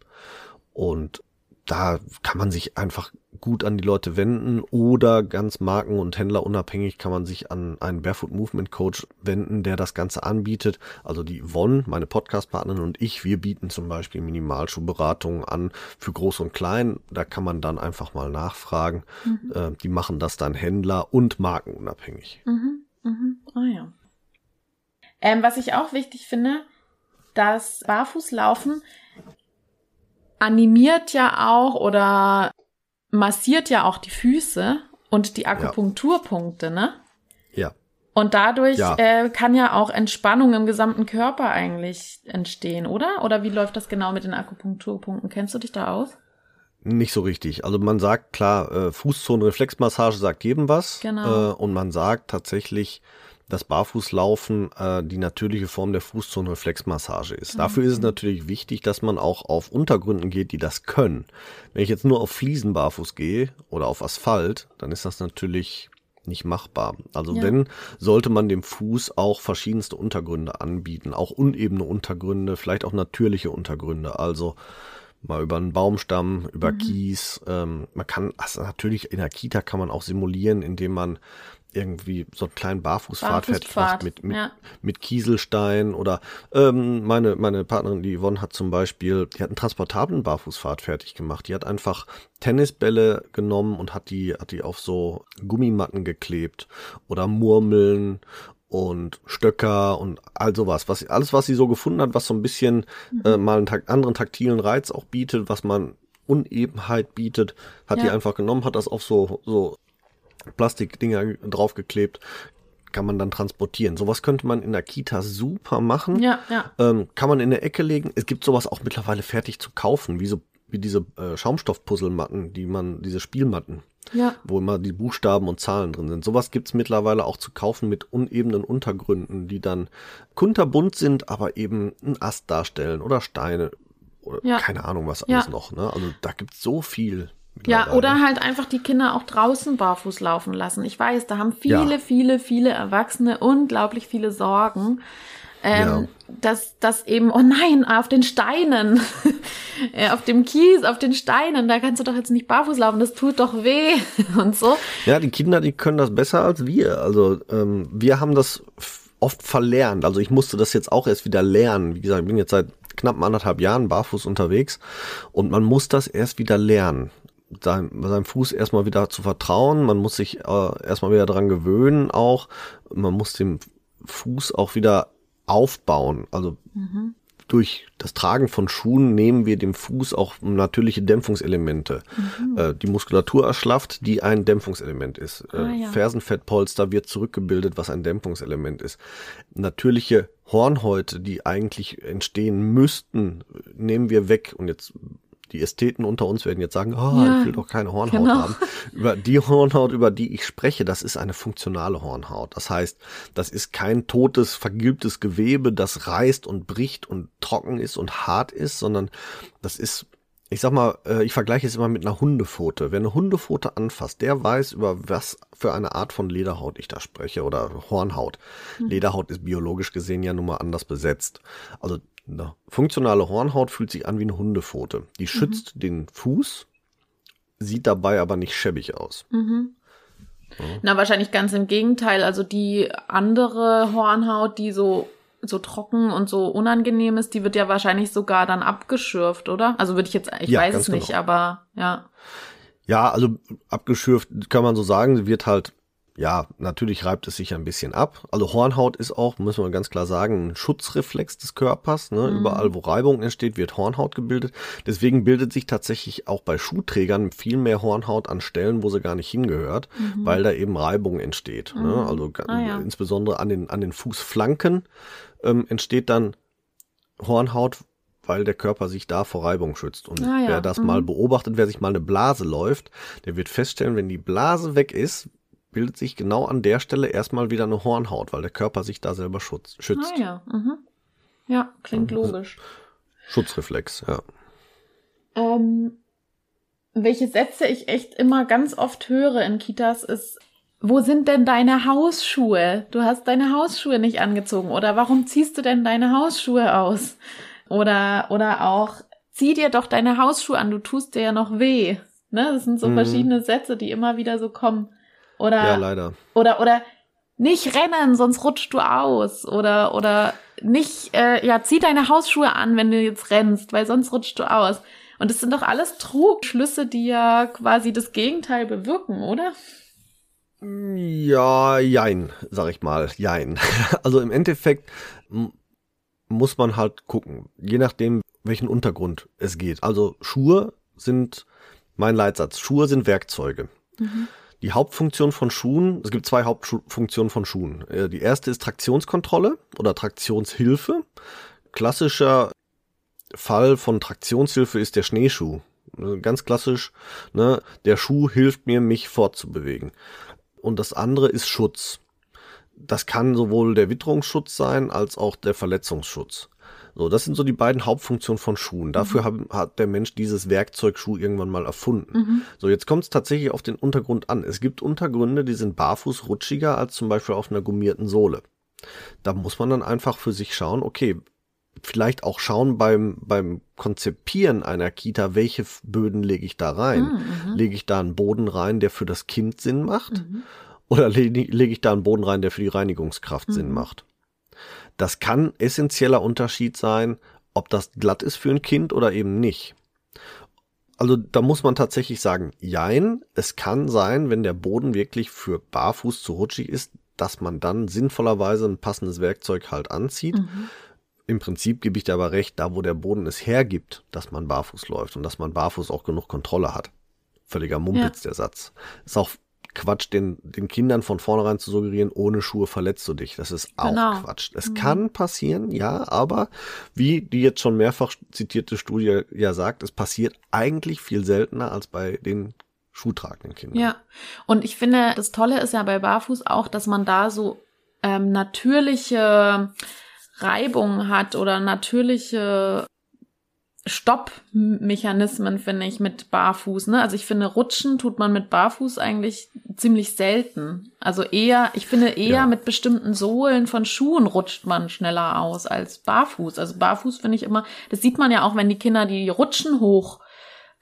und da kann man sich einfach gut an die Leute wenden oder ganz marken- und händlerunabhängig kann man sich an einen Barefoot Movement Coach wenden, der das Ganze anbietet. Also die Yvonne, meine Podcast-Partnerin und ich, wir bieten zum Beispiel Minimalschuhberatungen an für Groß und Klein. Da kann man dann einfach mal nachfragen. Mhm. Äh, die machen das dann Händler und markenunabhängig. Mhm. Mhm. Ah ja. Ähm, was ich auch wichtig finde, dass Barfußlaufen animiert ja auch oder massiert ja auch die Füße und die Akupunkturpunkte, ja. ne? Ja. Und dadurch ja. Äh, kann ja auch Entspannung im gesamten Körper eigentlich entstehen, oder? Oder wie läuft das genau mit den Akupunkturpunkten? Kennst du dich da aus? Nicht so richtig. Also man sagt klar, äh, Fußzonenreflexmassage sagt jedem was. Genau. Äh, und man sagt tatsächlich, dass Barfußlaufen äh, die natürliche Form der Fußzonenreflexmassage ist. Mhm. Dafür ist es natürlich wichtig, dass man auch auf Untergründen geht, die das können. Wenn ich jetzt nur auf Fliesen barfuß gehe oder auf Asphalt, dann ist das natürlich nicht machbar. Also ja. wenn, sollte man dem Fuß auch verschiedenste Untergründe anbieten, auch unebene Untergründe, vielleicht auch natürliche Untergründe. Also mal über einen Baumstamm, über mhm. Kies. Ähm, man kann, also natürlich in der Kita kann man auch simulieren, indem man irgendwie so einen kleinen Barfußpfad fertig mit, mit, ja. mit Kieselstein oder ähm, meine, meine Partnerin, die Yvonne hat zum Beispiel, die hat einen transportablen Barfußpfad fertig gemacht. Die hat einfach Tennisbälle genommen und hat die, hat die auf so Gummimatten geklebt oder Murmeln und Stöcker und all sowas. Was, alles, was sie so gefunden hat, was so ein bisschen mhm. äh, mal einen tak anderen taktilen Reiz auch bietet, was man Unebenheit bietet, hat ja. die einfach genommen, hat das auf so, so Plastikdinger draufgeklebt, kann man dann transportieren. Sowas könnte man in der Kita super machen. Ja, ja. Ähm, kann man in der Ecke legen. Es gibt sowas auch mittlerweile fertig zu kaufen, wie so wie diese äh, Schaumstoffpuzzlematten, die man, diese Spielmatten, ja. wo immer die Buchstaben und Zahlen drin sind. Sowas gibt's mittlerweile auch zu kaufen mit unebenen Untergründen, die dann kunterbunt sind, aber eben einen Ast darstellen oder Steine oder ja. keine Ahnung was alles ja. noch. Ne? Also da gibt's so viel. Ja, oder halt einfach die Kinder auch draußen barfuß laufen lassen. Ich weiß, da haben viele, ja. viele, viele Erwachsene unglaublich viele Sorgen. Ähm, ja. dass, dass eben, oh nein, auf den Steinen, auf dem Kies, auf den Steinen, da kannst du doch jetzt nicht barfuß laufen, das tut doch weh und so. Ja, die Kinder, die können das besser als wir. Also ähm, wir haben das oft verlernt. Also ich musste das jetzt auch erst wieder lernen. Wie gesagt, ich bin jetzt seit knapp anderthalb Jahren barfuß unterwegs und man muss das erst wieder lernen sein, seinem Fuß erstmal wieder zu vertrauen. Man muss sich äh, erstmal wieder dran gewöhnen auch. Man muss dem Fuß auch wieder aufbauen. Also mhm. durch das Tragen von Schuhen nehmen wir dem Fuß auch natürliche Dämpfungselemente. Mhm. Äh, die Muskulatur erschlafft, die ein Dämpfungselement ist. Äh, ah, ja. Fersenfettpolster wird zurückgebildet, was ein Dämpfungselement ist. Natürliche Hornhäute, die eigentlich entstehen müssten, nehmen wir weg. Und jetzt die Ästheten unter uns werden jetzt sagen, oh, ja, ich will doch keine Hornhaut genau. haben. Über die Hornhaut, über die ich spreche, das ist eine funktionale Hornhaut. Das heißt, das ist kein totes, vergilbtes Gewebe, das reißt und bricht und trocken ist und hart ist, sondern das ist ich sag mal, äh, ich vergleiche es immer mit einer Hundepfote. Wer eine Hundepfote anfasst, der weiß, über was für eine Art von Lederhaut ich da spreche oder Hornhaut. Mhm. Lederhaut ist biologisch gesehen ja nun mal anders besetzt. Also eine funktionale Hornhaut fühlt sich an wie eine Hundepfote. Die mhm. schützt mhm. den Fuß, sieht dabei aber nicht schäbig aus. Mhm. Ja. Na, wahrscheinlich ganz im Gegenteil. Also die andere Hornhaut, die so so trocken und so unangenehm ist, die wird ja wahrscheinlich sogar dann abgeschürft, oder? Also würde ich jetzt, ich ja, weiß es nicht, genau. aber ja. Ja, also abgeschürft kann man so sagen, sie wird halt ja, natürlich reibt es sich ein bisschen ab. Also Hornhaut ist auch, müssen wir ganz klar sagen, ein Schutzreflex des Körpers. Ne? Mhm. Überall, wo Reibung entsteht, wird Hornhaut gebildet. Deswegen bildet sich tatsächlich auch bei Schuhträgern viel mehr Hornhaut an Stellen, wo sie gar nicht hingehört, mhm. weil da eben Reibung entsteht. Ne? Mhm. Ne? Also ah, ja. insbesondere an den, an den Fußflanken ähm, entsteht dann Hornhaut, weil der Körper sich da vor Reibung schützt. Und ah, ja. wer das mhm. mal beobachtet, wer sich mal eine Blase läuft, der wird feststellen, wenn die Blase weg ist, bildet sich genau an der Stelle erstmal wieder eine Hornhaut, weil der Körper sich da selber schutz, schützt. Ah ja, mhm. ja, klingt logisch. Schutzreflex, ja. Ähm, welche Sätze ich echt immer ganz oft höre in Kitas ist, wo sind denn deine Hausschuhe? Du hast deine Hausschuhe nicht angezogen. Oder warum ziehst du denn deine Hausschuhe aus? Oder, oder auch, zieh dir doch deine Hausschuhe an, du tust dir ja noch weh. Ne? Das sind so mhm. verschiedene Sätze, die immer wieder so kommen. Oder, ja, leider. Oder, oder nicht rennen, sonst rutschst du aus. Oder, oder nicht, äh, ja, zieh deine Hausschuhe an, wenn du jetzt rennst, weil sonst rutschst du aus. Und das sind doch alles Trugschlüsse, die ja quasi das Gegenteil bewirken, oder? Ja, jein, sag ich mal, jein. Also im Endeffekt muss man halt gucken, je nachdem, welchen Untergrund es geht. Also Schuhe sind mein Leitsatz. Schuhe sind Werkzeuge. Mhm. Die Hauptfunktion von Schuhen, es gibt zwei Hauptfunktionen von Schuhen. Äh, die erste ist Traktionskontrolle oder Traktionshilfe. Klassischer Fall von Traktionshilfe ist der Schneeschuh. Äh, ganz klassisch, ne? der Schuh hilft mir, mich fortzubewegen. Und das andere ist Schutz. das kann sowohl der Witterungsschutz sein als auch der Verletzungsschutz. So, das sind so die beiden Hauptfunktionen von Schuhen. Dafür mhm. hat, hat der Mensch dieses Werkzeug Schuh irgendwann mal erfunden. Mhm. So, jetzt kommt es tatsächlich auf den Untergrund an. Es gibt Untergründe, die sind barfuß rutschiger als zum Beispiel auf einer gummierten Sohle. Da muss man dann einfach für sich schauen, okay, vielleicht auch schauen beim, beim Konzipieren einer Kita, welche Böden lege ich da rein? Mhm. Lege ich da einen Boden rein, der für das Kind Sinn macht? Mhm. Oder lege leg ich da einen Boden rein, der für die Reinigungskraft mhm. Sinn macht? Das kann essentieller Unterschied sein, ob das glatt ist für ein Kind oder eben nicht. Also da muss man tatsächlich sagen, jein, es kann sein, wenn der Boden wirklich für Barfuß zu rutschig ist, dass man dann sinnvollerweise ein passendes Werkzeug halt anzieht. Mhm. Im Prinzip gebe ich dir aber recht, da wo der Boden es hergibt, dass man barfuß läuft und dass man barfuß auch genug Kontrolle hat. Völliger Mumpitz ja. der Satz. Ist auch Quatsch, den, den Kindern von vornherein zu suggerieren, ohne Schuhe verletzt du dich. Das ist auch genau. Quatsch. Es mhm. kann passieren, ja, aber wie die jetzt schon mehrfach zitierte Studie ja sagt, es passiert eigentlich viel seltener als bei den schuhtragenden Kindern. Ja, und ich finde, das Tolle ist ja bei Barfuß auch, dass man da so ähm, natürliche Reibung hat oder natürliche Stoppmechanismen, finde ich, mit Barfuß. Ne? Also ich finde, rutschen tut man mit Barfuß eigentlich ziemlich selten. Also eher, ich finde eher ja. mit bestimmten Sohlen von Schuhen rutscht man schneller aus als Barfuß. Also Barfuß finde ich immer, das sieht man ja auch, wenn die Kinder die Rutschen hoch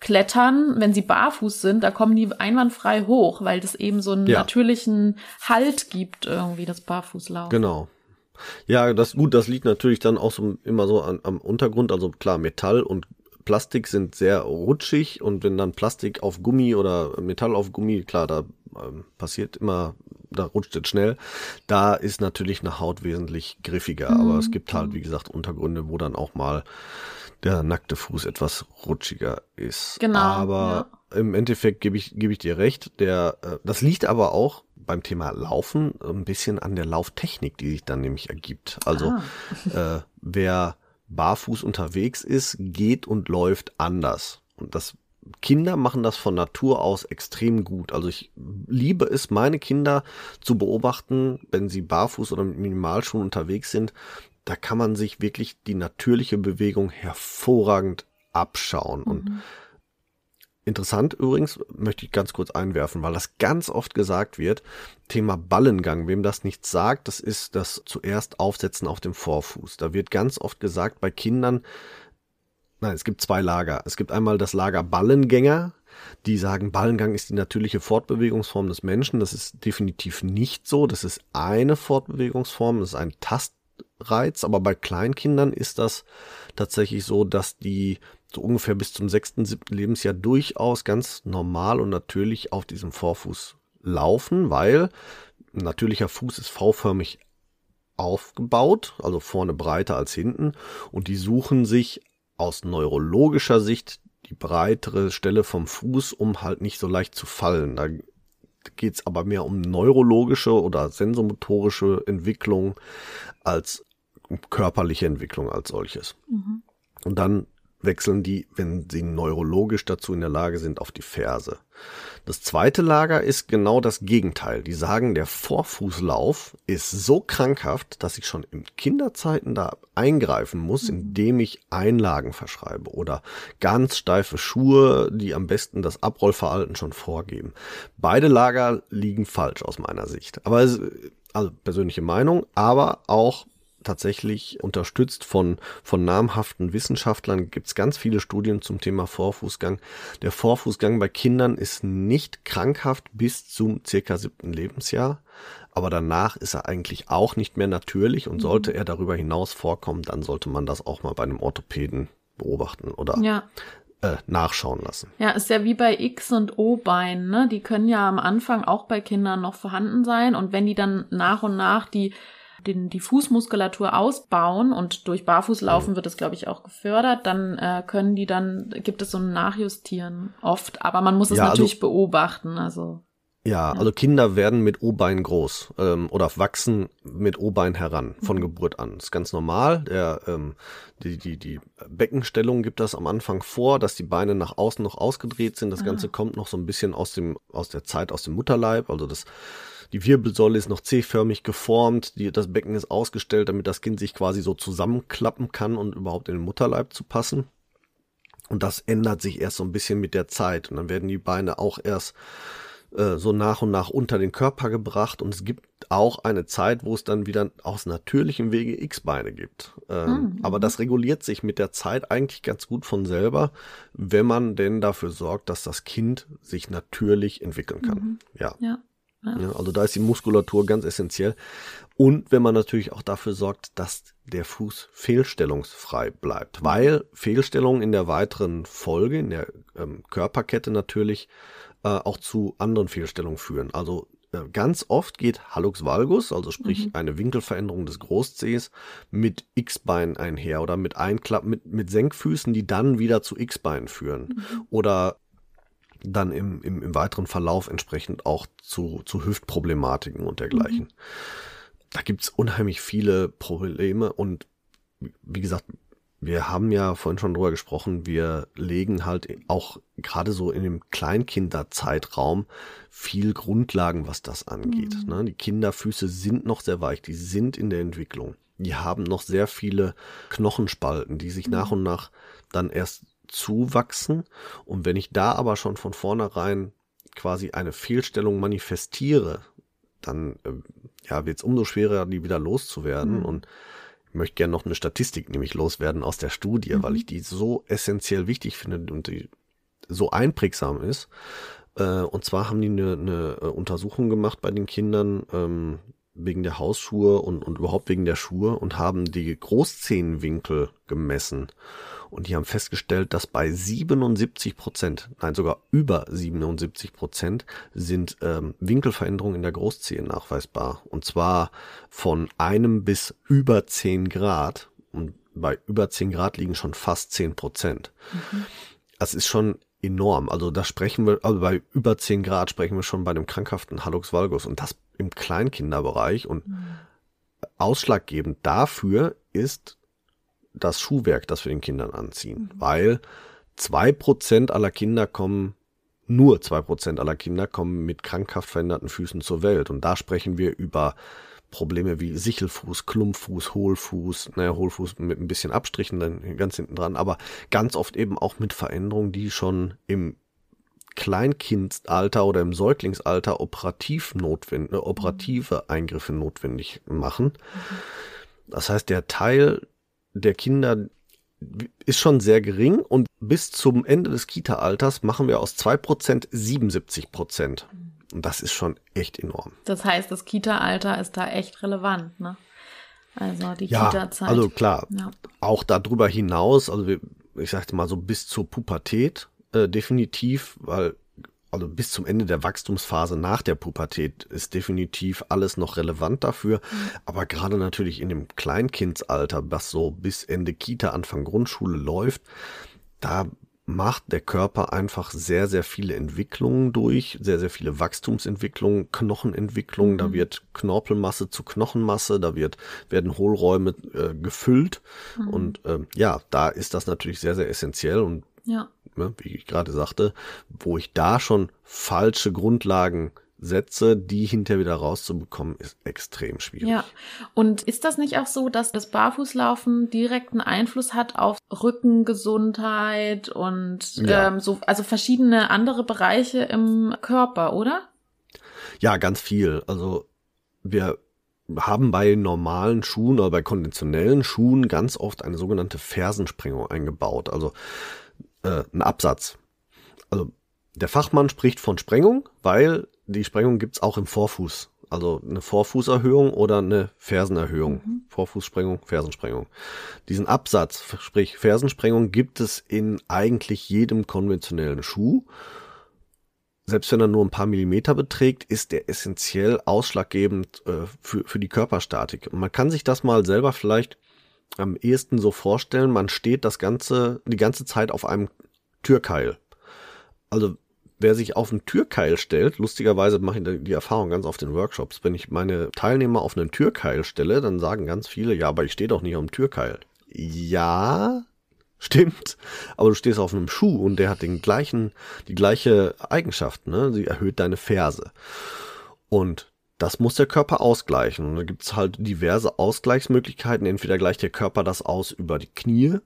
klettern, wenn sie barfuß sind, da kommen die einwandfrei hoch, weil das eben so einen ja. natürlichen Halt gibt, irgendwie, das Barfußlaufen. Genau. Ja, das gut, das liegt natürlich dann auch so immer so an, am Untergrund. Also klar, Metall und Plastik sind sehr rutschig und wenn dann Plastik auf Gummi oder Metall auf Gummi, klar, da ähm, passiert immer, da rutscht es schnell. Da ist natürlich eine Haut wesentlich griffiger, mhm. aber es gibt halt, wie gesagt, Untergründe, wo dann auch mal der nackte Fuß etwas rutschiger ist. Genau. Aber ja. im Endeffekt gebe ich, gebe ich dir recht. Der, äh, das liegt aber auch beim Thema Laufen ein bisschen an der Lauftechnik, die sich dann nämlich ergibt. Also ah. äh, wer barfuß unterwegs ist, geht und läuft anders. Und das Kinder machen das von Natur aus extrem gut. Also ich liebe es, meine Kinder zu beobachten, wenn sie barfuß oder mit Minimalschuhen unterwegs sind. Da kann man sich wirklich die natürliche Bewegung hervorragend abschauen. Mhm. Und Interessant übrigens, möchte ich ganz kurz einwerfen, weil das ganz oft gesagt wird, Thema Ballengang. Wem das nicht sagt, das ist das zuerst Aufsetzen auf dem Vorfuß. Da wird ganz oft gesagt bei Kindern, nein, es gibt zwei Lager. Es gibt einmal das Lager Ballengänger, die sagen, Ballengang ist die natürliche Fortbewegungsform des Menschen. Das ist definitiv nicht so. Das ist eine Fortbewegungsform, das ist ein Tastreiz. Aber bei Kleinkindern ist das tatsächlich so, dass die so ungefähr bis zum sechsten, siebten Lebensjahr durchaus ganz normal und natürlich auf diesem Vorfuß laufen, weil ein natürlicher Fuß ist V-förmig aufgebaut, also vorne breiter als hinten, und die suchen sich aus neurologischer Sicht die breitere Stelle vom Fuß, um halt nicht so leicht zu fallen. Da geht es aber mehr um neurologische oder sensomotorische Entwicklung als körperliche Entwicklung als solches. Mhm. Und dann wechseln die, wenn sie neurologisch dazu in der Lage sind, auf die Ferse. Das zweite Lager ist genau das Gegenteil. Die sagen, der Vorfußlauf ist so krankhaft, dass ich schon in Kinderzeiten da eingreifen muss, mhm. indem ich Einlagen verschreibe oder ganz steife Schuhe, die am besten das Abrollverhalten schon vorgeben. Beide Lager liegen falsch aus meiner Sicht. Aber es, also persönliche Meinung, aber auch tatsächlich unterstützt von, von namhaften Wissenschaftlern. Gibt es ganz viele Studien zum Thema Vorfußgang. Der Vorfußgang bei Kindern ist nicht krankhaft bis zum circa siebten Lebensjahr. Aber danach ist er eigentlich auch nicht mehr natürlich und mhm. sollte er darüber hinaus vorkommen, dann sollte man das auch mal bei einem Orthopäden beobachten oder ja. äh, nachschauen lassen. Ja, ist ja wie bei X- und O-Beinen, ne? Die können ja am Anfang auch bei Kindern noch vorhanden sein und wenn die dann nach und nach die den, die Fußmuskulatur ausbauen und durch Barfußlaufen mhm. wird es, glaube ich, auch gefördert, dann äh, können die dann, gibt es so ein Nachjustieren oft, aber man muss es ja, also natürlich also, beobachten, also. Ja, ja, also Kinder werden mit O-Bein groß ähm, oder wachsen mit O-Bein heran von mhm. Geburt an. Das ist ganz normal. Der, ähm, die, die, die Beckenstellung gibt das am Anfang vor, dass die Beine nach außen noch ausgedreht sind. Das ah. Ganze kommt noch so ein bisschen aus dem aus der Zeit aus dem Mutterleib. Also das die Wirbelsäule ist noch C-förmig geformt, die, das Becken ist ausgestellt, damit das Kind sich quasi so zusammenklappen kann und überhaupt in den Mutterleib zu passen. Und das ändert sich erst so ein bisschen mit der Zeit. Und dann werden die Beine auch erst äh, so nach und nach unter den Körper gebracht. Und es gibt auch eine Zeit, wo es dann wieder aus natürlichem Wege X-Beine gibt. Ähm, mhm. Aber das reguliert sich mit der Zeit eigentlich ganz gut von selber, wenn man denn dafür sorgt, dass das Kind sich natürlich entwickeln kann. Mhm. Ja. ja. Ja. also da ist die Muskulatur ganz essentiell. Und wenn man natürlich auch dafür sorgt, dass der Fuß fehlstellungsfrei bleibt. Weil Fehlstellungen in der weiteren Folge, in der ähm, Körperkette natürlich, äh, auch zu anderen Fehlstellungen führen. Also äh, ganz oft geht Hallux valgus, also sprich mhm. eine Winkelveränderung des Großzehs, mit X-Beinen einher oder mit Einklappen, mit, mit Senkfüßen, die dann wieder zu X-Beinen führen. Mhm. Oder dann im, im, im weiteren Verlauf entsprechend auch zu, zu Hüftproblematiken und dergleichen. Mhm. Da gibt's unheimlich viele Probleme und wie gesagt, wir haben ja vorhin schon drüber gesprochen, wir legen halt auch gerade so in dem Kleinkinderzeitraum viel Grundlagen, was das angeht. Mhm. Ne? Die Kinderfüße sind noch sehr weich, die sind in der Entwicklung. Die haben noch sehr viele Knochenspalten, die sich mhm. nach und nach dann erst zuwachsen. Und wenn ich da aber schon von vornherein quasi eine Fehlstellung manifestiere, dann äh, ja, wird es umso schwerer, die wieder loszuwerden. Mhm. Und ich möchte gerne noch eine Statistik nämlich loswerden aus der Studie, mhm. weil ich die so essentiell wichtig finde und die so einprägsam ist. Äh, und zwar haben die eine, eine äh, Untersuchung gemacht bei den Kindern ähm, wegen der Hausschuhe und, und überhaupt wegen der Schuhe und haben die Großzehenwinkel gemessen. Und die haben festgestellt, dass bei 77 Prozent, nein sogar über 77 Prozent sind ähm, Winkelveränderungen in der Großzehe nachweisbar. Und zwar von einem bis über 10 Grad. Und bei über 10 Grad liegen schon fast 10 Prozent. Mhm. Das ist schon enorm. Also da sprechen wir, also bei über 10 Grad sprechen wir schon bei einem krankhaften Hallux valgus und das im Kleinkinderbereich. Und mhm. ausschlaggebend dafür ist das Schuhwerk, das wir den Kindern anziehen. Mhm. Weil zwei Prozent aller Kinder kommen, nur zwei Prozent aller Kinder kommen mit krankhaft veränderten Füßen zur Welt. Und da sprechen wir über Probleme wie Sichelfuß, Klumpfuß, Hohlfuß, naja, Hohlfuß mit ein bisschen Abstrichen dann ganz hinten dran, aber ganz oft eben auch mit Veränderungen, die schon im Kleinkindalter oder im Säuglingsalter operativ notwendig, äh, operative Eingriffe notwendig machen. Mhm. Das heißt, der Teil der Kinder ist schon sehr gering und bis zum Ende des Kita-Alters machen wir aus zwei Prozent 77 Prozent. Und das ist schon echt enorm. Das heißt, das Kita-Alter ist da echt relevant, ne? Also die ja, Kita-Zeit. Also klar, ja. auch darüber hinaus, also ich sagte mal so bis zur Pubertät äh, definitiv, weil also bis zum Ende der Wachstumsphase nach der Pubertät ist definitiv alles noch relevant dafür. Mhm. Aber gerade natürlich in dem Kleinkindsalter, was so bis Ende Kita, Anfang Grundschule läuft, da macht der Körper einfach sehr, sehr viele Entwicklungen durch, sehr, sehr viele Wachstumsentwicklungen, Knochenentwicklungen, mhm. da wird Knorpelmasse zu Knochenmasse, da wird, werden Hohlräume äh, gefüllt. Mhm. Und äh, ja, da ist das natürlich sehr, sehr essentiell und ja ne, wie ich gerade sagte, wo ich da schon falsche Grundlagen setze, die hinterher wieder rauszubekommen, ist extrem schwierig. Ja. Und ist das nicht auch so, dass das Barfußlaufen direkten Einfluss hat auf Rückengesundheit und ja. ähm, so, also verschiedene andere Bereiche im Körper, oder? Ja, ganz viel. Also wir haben bei normalen Schuhen oder bei konventionellen Schuhen ganz oft eine sogenannte Fersensprengung eingebaut. Also äh, ein Absatz. Also der Fachmann spricht von Sprengung, weil die Sprengung gibt's auch im Vorfuß. Also eine Vorfußerhöhung oder eine Fersenerhöhung. Mhm. Vorfußsprengung, Fersensprengung. Diesen Absatz, sprich Fersensprengung, gibt es in eigentlich jedem konventionellen Schuh. Selbst wenn er nur ein paar Millimeter beträgt, ist der essentiell ausschlaggebend äh, für, für die Körperstatik. Und man kann sich das mal selber vielleicht am ehesten so vorstellen, man steht das ganze, die ganze Zeit auf einem Türkeil. Also wer sich auf einen Türkeil stellt, lustigerweise mache ich die Erfahrung ganz oft in Workshops, wenn ich meine Teilnehmer auf einen Türkeil stelle, dann sagen ganz viele, ja, aber ich stehe doch nicht auf dem Türkeil. Ja, stimmt, aber du stehst auf einem Schuh und der hat den gleichen, die gleiche Eigenschaft, ne? Sie erhöht deine Ferse. Und das muss der Körper ausgleichen. Und da gibt es halt diverse Ausgleichsmöglichkeiten. Entweder gleicht der Körper das aus über die Knie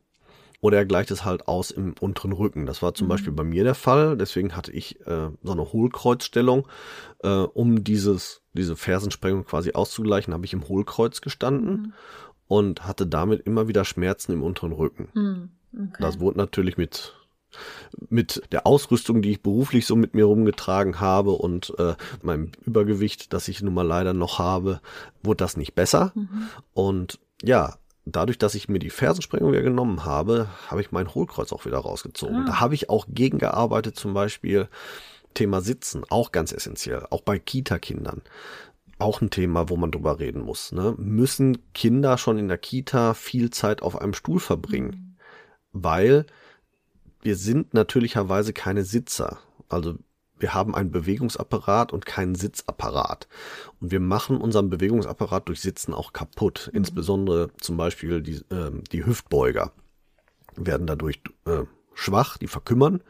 oder er gleicht es halt aus im unteren Rücken. Das war zum mhm. Beispiel bei mir der Fall. Deswegen hatte ich äh, so eine Hohlkreuzstellung. Äh, um dieses, diese Fersensprengung quasi auszugleichen, habe ich im Hohlkreuz gestanden mhm. und hatte damit immer wieder Schmerzen im unteren Rücken. Mhm. Okay. Das wurde natürlich mit mit der Ausrüstung, die ich beruflich so mit mir rumgetragen habe und äh, meinem Übergewicht, das ich nun mal leider noch habe, wurde das nicht besser. Mhm. Und ja, dadurch, dass ich mir die Fersensprengung wieder genommen habe, habe ich mein Hohlkreuz auch wieder rausgezogen. Ah. Da habe ich auch gegengearbeitet, zum Beispiel Thema Sitzen, auch ganz essentiell, auch bei Kita-Kindern. Auch ein Thema, wo man drüber reden muss. Ne? Müssen Kinder schon in der Kita viel Zeit auf einem Stuhl verbringen? Mhm. Weil wir sind natürlicherweise keine Sitzer. Also wir haben einen Bewegungsapparat und keinen Sitzapparat. Und wir machen unseren Bewegungsapparat durch Sitzen auch kaputt. Mhm. Insbesondere zum Beispiel die, äh, die Hüftbeuger werden dadurch äh, schwach, die verkümmern.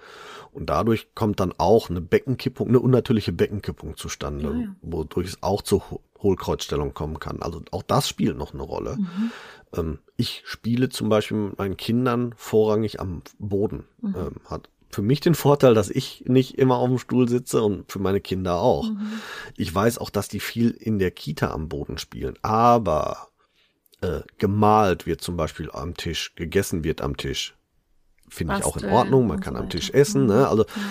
Und dadurch kommt dann auch eine Beckenkippung, eine unnatürliche Beckenkippung zustande, ja, ja. wodurch es auch zur Hohlkreuzstellung kommen kann. Also auch das spielt noch eine Rolle. Mhm. Ähm, ich spiele zum Beispiel mit meinen Kindern vorrangig am Boden. Mhm. Ähm, hat für mich den Vorteil, dass ich nicht immer auf dem Stuhl sitze und für meine Kinder auch. Mhm. Ich weiß auch, dass die viel in der Kita am Boden spielen, aber äh, gemalt wird zum Beispiel am Tisch, gegessen wird am Tisch. Finde ich auch in Ordnung, man kann so am Tisch essen. Ne? Mhm. Also ja.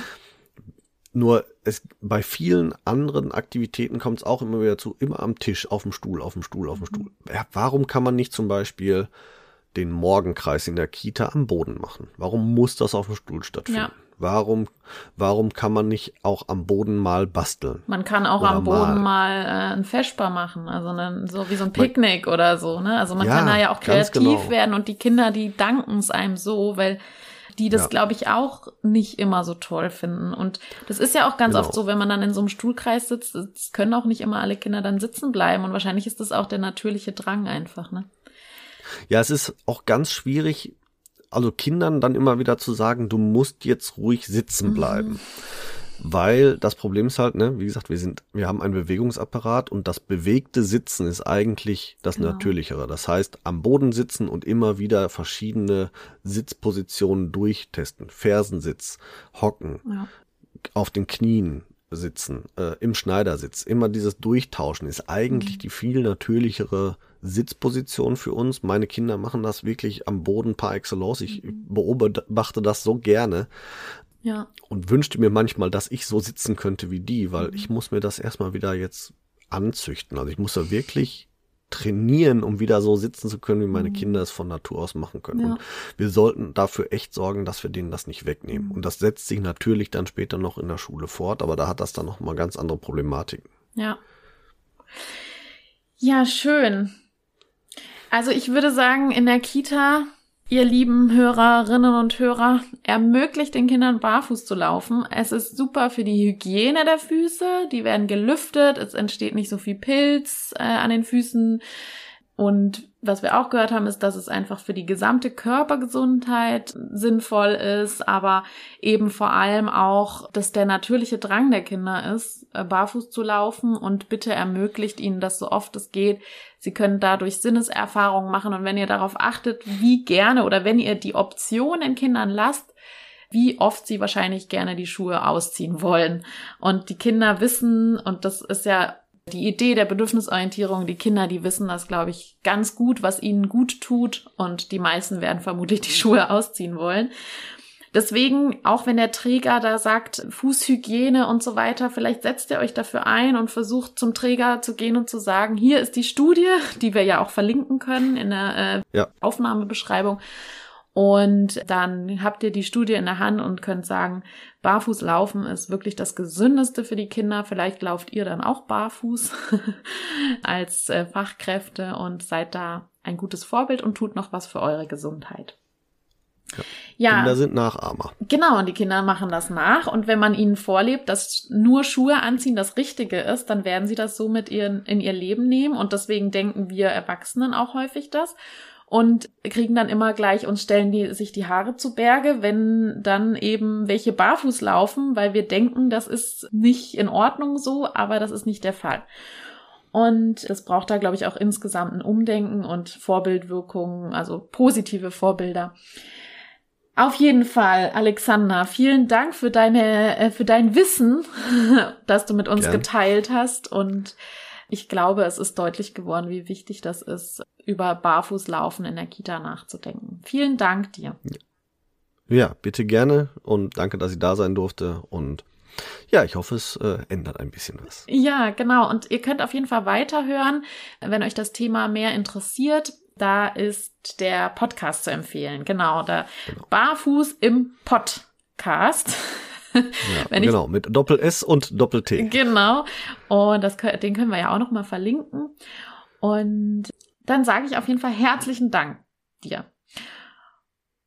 Nur es, bei vielen anderen Aktivitäten kommt es auch immer wieder zu, immer am Tisch, auf dem Stuhl, auf dem Stuhl, auf dem Stuhl. Mhm. Ja, warum kann man nicht zum Beispiel den Morgenkreis in der Kita am Boden machen? Warum muss das auf dem Stuhl stattfinden? Ja. Warum, warum kann man nicht auch am Boden mal basteln? Man kann auch am Boden mal, mal äh, ein Feschbar machen, also eine, so wie so ein Picknick man, oder so. Ne? Also man ja, kann da ja auch kreativ genau. werden und die Kinder, die danken es einem so, weil die das, ja. glaube ich, auch nicht immer so toll finden. Und das ist ja auch ganz genau. oft so, wenn man dann in so einem Stuhlkreis sitzt, können auch nicht immer alle Kinder dann sitzen bleiben. Und wahrscheinlich ist das auch der natürliche Drang einfach, ne? Ja, es ist auch ganz schwierig, also Kindern dann immer wieder zu sagen, du musst jetzt ruhig sitzen mhm. bleiben. Mhm. Weil das Problem ist halt, ne, wie gesagt, wir sind, wir haben einen Bewegungsapparat und das bewegte Sitzen ist eigentlich das genau. Natürlichere. Das heißt, am Boden sitzen und immer wieder verschiedene Sitzpositionen durchtesten. Fersensitz, hocken, ja. auf den Knien sitzen, äh, im Schneidersitz. Immer dieses Durchtauschen ist eigentlich mhm. die viel natürlichere Sitzposition für uns. Meine Kinder machen das wirklich am Boden par excellence. Ich mhm. beobachte das so gerne. Ja. Und wünschte mir manchmal, dass ich so sitzen könnte wie die, weil mhm. ich muss mir das erstmal wieder jetzt anzüchten. Also ich muss da wirklich trainieren, um wieder so sitzen zu können, wie meine mhm. Kinder es von Natur aus machen können. Ja. Und wir sollten dafür echt sorgen, dass wir denen das nicht wegnehmen. Und das setzt sich natürlich dann später noch in der Schule fort, aber da hat das dann noch mal ganz andere Problematiken. Ja. Ja, schön. Also ich würde sagen, in der Kita ihr lieben Hörerinnen und Hörer, ermöglicht den Kindern barfuß zu laufen. Es ist super für die Hygiene der Füße. Die werden gelüftet. Es entsteht nicht so viel Pilz äh, an den Füßen. Und was wir auch gehört haben, ist, dass es einfach für die gesamte Körpergesundheit sinnvoll ist, aber eben vor allem auch, dass der natürliche Drang der Kinder ist, äh, barfuß zu laufen und bitte ermöglicht ihnen das so oft es geht. Sie können dadurch Sinneserfahrungen machen und wenn ihr darauf achtet, wie gerne oder wenn ihr die Option den Kindern lasst, wie oft sie wahrscheinlich gerne die Schuhe ausziehen wollen. Und die Kinder wissen, und das ist ja die Idee der Bedürfnisorientierung, die Kinder, die wissen das, glaube ich, ganz gut, was ihnen gut tut und die meisten werden vermutlich die Schuhe ausziehen wollen. Deswegen, auch wenn der Träger da sagt, Fußhygiene und so weiter, vielleicht setzt ihr euch dafür ein und versucht zum Träger zu gehen und zu sagen, hier ist die Studie, die wir ja auch verlinken können in der äh, ja. Aufnahmebeschreibung. Und dann habt ihr die Studie in der Hand und könnt sagen, barfuß laufen ist wirklich das gesündeste für die Kinder. Vielleicht lauft ihr dann auch barfuß als äh, Fachkräfte und seid da ein gutes Vorbild und tut noch was für eure Gesundheit. Ja. ja. Kinder sind Nachahmer. Genau, und die Kinder machen das nach. Und wenn man ihnen vorlebt, dass nur Schuhe anziehen das Richtige ist, dann werden sie das so mit ihren, in ihr Leben nehmen. Und deswegen denken wir Erwachsenen auch häufig das und kriegen dann immer gleich und stellen die, sich die Haare zu Berge, wenn dann eben welche barfuß laufen, weil wir denken, das ist nicht in Ordnung so, aber das ist nicht der Fall. Und es braucht da, glaube ich, auch insgesamt ein Umdenken und Vorbildwirkungen, also positive Vorbilder. Auf jeden Fall, Alexander, vielen Dank für deine, äh, für dein Wissen, das du mit uns Gern. geteilt hast. Und ich glaube, es ist deutlich geworden, wie wichtig das ist, über Barfußlaufen in der Kita nachzudenken. Vielen Dank dir. Ja, bitte gerne und danke, dass ich da sein durfte und ja, ich hoffe, es äh, ändert ein bisschen was. Ja, genau. Und ihr könnt auf jeden Fall weiterhören, wenn euch das Thema mehr interessiert. Da ist der Podcast zu empfehlen. Genau, der genau. Barfuß im Podcast. Ja, genau, mit Doppel S und Doppel T. Genau. Und das, den können wir ja auch noch mal verlinken. Und dann sage ich auf jeden Fall herzlichen Dank dir.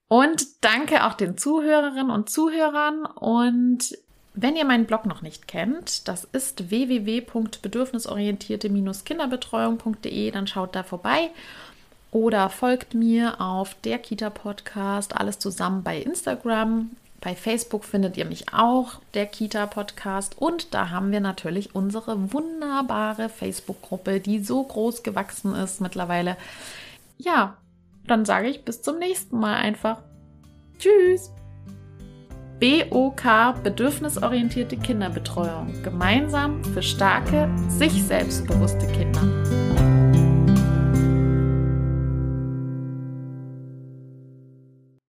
Und danke auch den Zuhörerinnen und Zuhörern. Und wenn ihr meinen Blog noch nicht kennt, das ist www.bedürfnisorientierte-kinderbetreuung.de, dann schaut da vorbei oder folgt mir auf der Kita Podcast, alles zusammen bei Instagram. Bei Facebook findet ihr mich auch, der Kita Podcast. Und da haben wir natürlich unsere wunderbare Facebook-Gruppe, die so groß gewachsen ist mittlerweile. Ja, dann sage ich bis zum nächsten Mal einfach. Tschüss! BOK Bedürfnisorientierte Kinderbetreuung. Gemeinsam für starke, sich selbstbewusste Kinder.